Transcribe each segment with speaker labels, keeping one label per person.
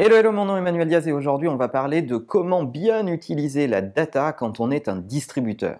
Speaker 1: Hello, hello, mon nom est Emmanuel Diaz et aujourd'hui on va parler de comment bien utiliser la data quand on est un distributeur.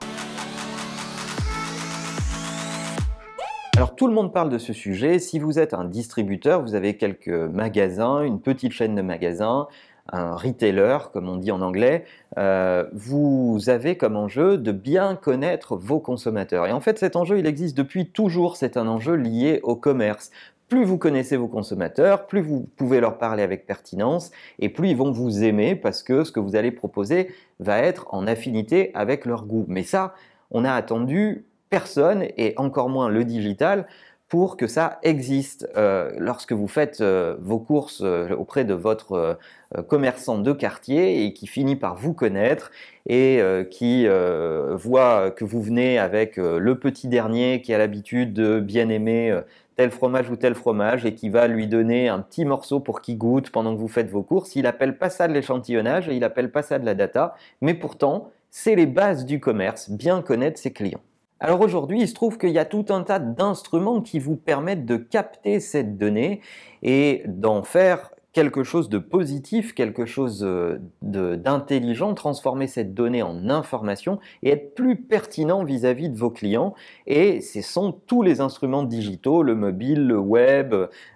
Speaker 1: Alors tout le monde parle de ce sujet. Si vous êtes un distributeur, vous avez quelques magasins, une petite chaîne de magasins, un retailer, comme on dit en anglais, euh, vous avez comme enjeu de bien connaître vos consommateurs. Et en fait, cet enjeu, il existe depuis toujours. C'est un enjeu lié au commerce plus vous connaissez vos consommateurs, plus vous pouvez leur parler avec pertinence et plus ils vont vous aimer parce que ce que vous allez proposer va être en affinité avec leur goût. Mais ça, on a attendu personne et encore moins le digital pour que ça existe. Euh, lorsque vous faites euh, vos courses euh, auprès de votre commerçant de quartier et qui finit par vous connaître et qui voit que vous venez avec le petit dernier qui a l'habitude de bien aimer tel fromage ou tel fromage et qui va lui donner un petit morceau pour qu'il goûte pendant que vous faites vos courses. Il appelle pas ça de l'échantillonnage et il appelle pas ça de la data, mais pourtant, c'est les bases du commerce, bien connaître ses clients. Alors aujourd'hui, il se trouve qu'il y a tout un tas d'instruments qui vous permettent de capter cette donnée et d'en faire quelque chose de positif, quelque chose euh, d'intelligent, transformer cette donnée en information et être plus pertinent vis-à-vis de vos clients. Et ce sont tous les instruments digitaux, le mobile, le web,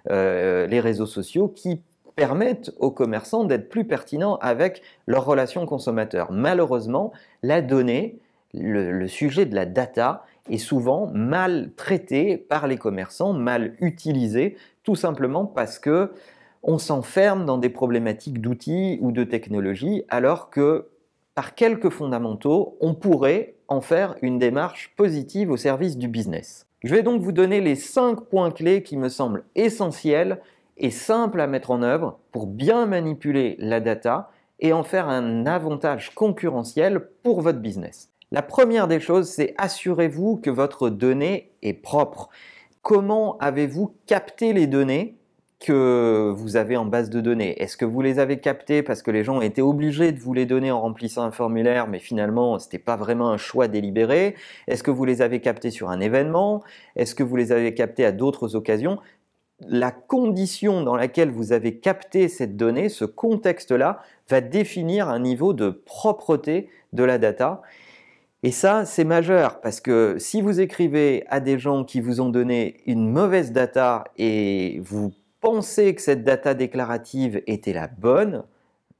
Speaker 1: euh, les réseaux sociaux qui permettent aux commerçants d'être plus pertinents avec leurs relations consommateurs. Malheureusement, la donnée, le, le sujet de la data, est souvent mal traité par les commerçants, mal utilisé, tout simplement parce que on s'enferme dans des problématiques d'outils ou de technologie, alors que par quelques fondamentaux, on pourrait en faire une démarche positive au service du business. Je vais donc vous donner les 5 points clés qui me semblent essentiels et simples à mettre en œuvre pour bien manipuler la data et en faire un avantage concurrentiel pour votre business. La première des choses, c'est assurez-vous que votre donnée est propre. Comment avez-vous capté les données que vous avez en base de données. Est-ce que vous les avez captées parce que les gens étaient obligés de vous les donner en remplissant un formulaire, mais finalement ce n'était pas vraiment un choix délibéré? Est-ce que vous les avez captées sur un événement? Est-ce que vous les avez captées à d'autres occasions? La condition dans laquelle vous avez capté cette donnée, ce contexte-là, va définir un niveau de propreté de la data. Et ça, c'est majeur parce que si vous écrivez à des gens qui vous ont donné une mauvaise data et vous pensez que cette data déclarative était la bonne,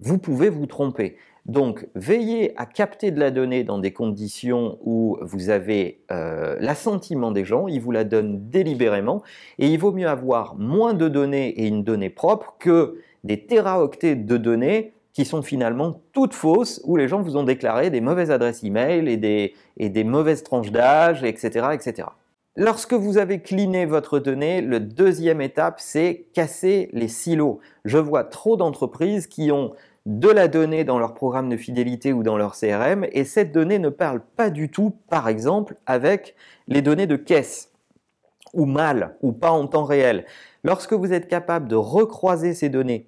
Speaker 1: vous pouvez vous tromper. Donc, veillez à capter de la donnée dans des conditions où vous avez euh, l'assentiment des gens, ils vous la donnent délibérément, et il vaut mieux avoir moins de données et une donnée propre que des téraoctets de données qui sont finalement toutes fausses, où les gens vous ont déclaré des mauvaises adresses e-mail et des, et des mauvaises tranches d'âge, etc., etc. Lorsque vous avez cleané votre donnée, le deuxième étape, c'est casser les silos. Je vois trop d'entreprises qui ont de la donnée dans leur programme de fidélité ou dans leur CRM et cette donnée ne parle pas du tout, par exemple, avec les données de caisse ou mal ou pas en temps réel. Lorsque vous êtes capable de recroiser ces données,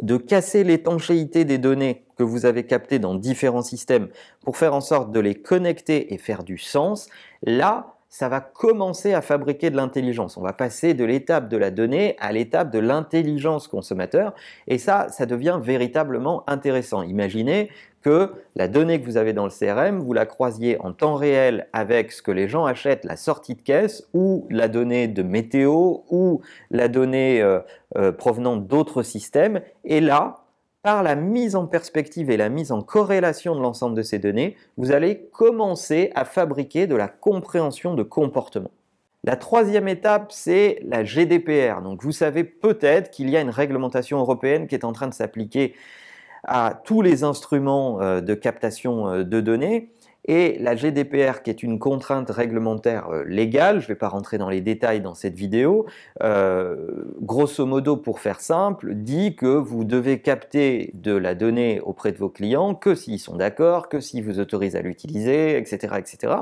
Speaker 1: de casser l'étanchéité des données que vous avez captées dans différents systèmes pour faire en sorte de les connecter et faire du sens, là, ça va commencer à fabriquer de l'intelligence. On va passer de l'étape de la donnée à l'étape de l'intelligence consommateur. Et ça, ça devient véritablement intéressant. Imaginez que la donnée que vous avez dans le CRM, vous la croisiez en temps réel avec ce que les gens achètent, la sortie de caisse, ou la donnée de météo, ou la donnée euh, euh, provenant d'autres systèmes. Et là, par la mise en perspective et la mise en corrélation de l'ensemble de ces données, vous allez commencer à fabriquer de la compréhension de comportement. La troisième étape, c'est la GDPR. Donc vous savez peut-être qu'il y a une réglementation européenne qui est en train de s'appliquer à tous les instruments euh, de captation euh, de données. Et la GDPR, qui est une contrainte réglementaire euh, légale, je ne vais pas rentrer dans les détails dans cette vidéo, euh, grosso modo, pour faire simple, dit que vous devez capter de la donnée auprès de vos clients que s'ils sont d'accord, que s'ils vous autorisent à l'utiliser, etc., etc.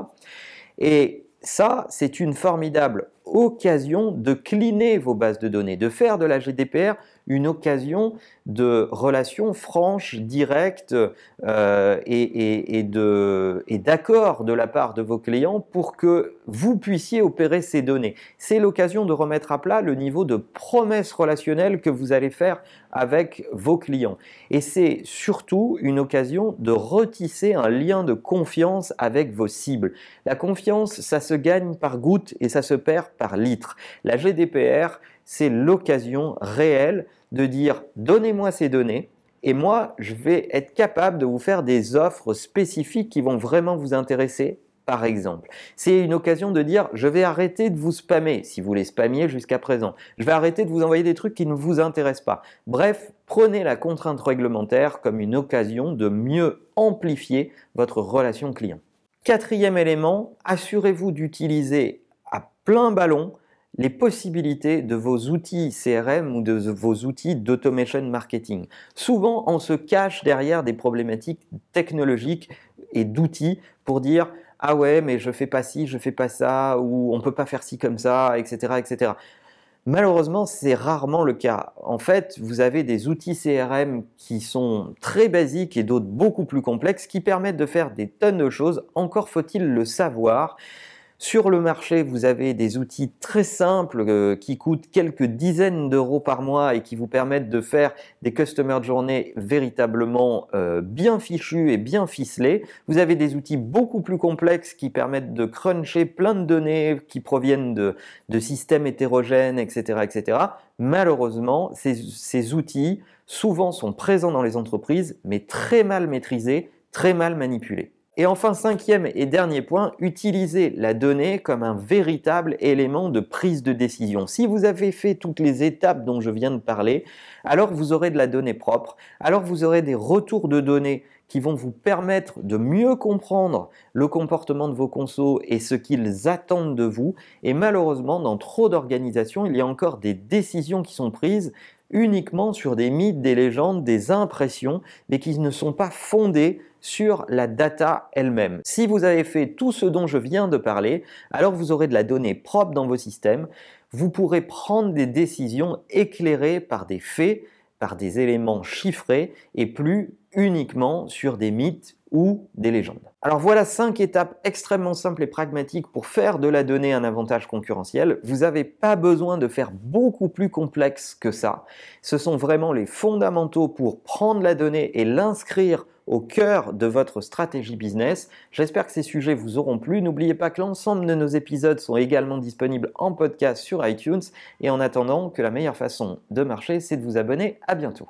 Speaker 1: Et ça, c'est une formidable occasion de cleaner vos bases de données, de faire de la GDPR une occasion de relations franches, directes euh, et, et d'accord de la part de vos clients pour que vous puissiez opérer ces données. C'est l'occasion de remettre à plat le niveau de promesse relationnelle que vous allez faire avec vos clients. Et c'est surtout une occasion de retisser un lien de confiance avec vos cibles. La confiance, ça se gagne par goutte et ça se perd par litre. La GDPR, c'est l'occasion réelle de dire donnez-moi ces données et moi, je vais être capable de vous faire des offres spécifiques qui vont vraiment vous intéresser par exemple. C'est une occasion de dire je vais arrêter de vous spammer si vous les spammiez jusqu'à présent. Je vais arrêter de vous envoyer des trucs qui ne vous intéressent pas. Bref, prenez la contrainte réglementaire comme une occasion de mieux amplifier votre relation client. Quatrième élément, assurez-vous d'utiliser à plein ballon les possibilités de vos outils CRM ou de vos outils d'automation marketing. Souvent, on se cache derrière des problématiques technologiques et d'outils pour dire ah ouais, mais je fais pas ci, je fais pas ça, ou on peut pas faire ci comme ça, etc., etc. Malheureusement, c'est rarement le cas. En fait, vous avez des outils CRM qui sont très basiques et d'autres beaucoup plus complexes qui permettent de faire des tonnes de choses. Encore faut-il le savoir. Sur le marché, vous avez des outils très simples euh, qui coûtent quelques dizaines d'euros par mois et qui vous permettent de faire des customer journées véritablement euh, bien fichus et bien ficelés. Vous avez des outils beaucoup plus complexes qui permettent de cruncher plein de données qui proviennent de, systèmes hétérogènes, etc. Malheureusement, ces outils souvent sont présents dans les entreprises, mais très mal maîtrisés, très mal manipulés. Et enfin, cinquième et dernier point, utilisez la donnée comme un véritable élément de prise de décision. Si vous avez fait toutes les étapes dont je viens de parler, alors vous aurez de la donnée propre, alors vous aurez des retours de données qui vont vous permettre de mieux comprendre le comportement de vos consos et ce qu'ils attendent de vous. Et malheureusement, dans trop d'organisations, il y a encore des décisions qui sont prises uniquement sur des mythes, des légendes, des impressions, mais qui ne sont pas fondées sur la data elle-même. Si vous avez fait tout ce dont je viens de parler, alors vous aurez de la donnée propre dans vos systèmes, vous pourrez prendre des décisions éclairées par des faits, par des éléments chiffrés et plus uniquement sur des mythes ou des légendes. Alors voilà cinq étapes extrêmement simples et pragmatiques pour faire de la donnée un avantage concurrentiel. Vous n'avez pas besoin de faire beaucoup plus complexe que ça. Ce sont vraiment les fondamentaux pour prendre la donnée et l'inscrire au cœur de votre stratégie business. J'espère que ces sujets vous auront plu. N'oubliez pas que l'ensemble de nos épisodes sont également disponibles en podcast sur iTunes. Et en attendant, que la meilleure façon de marcher, c'est de vous abonner. À bientôt.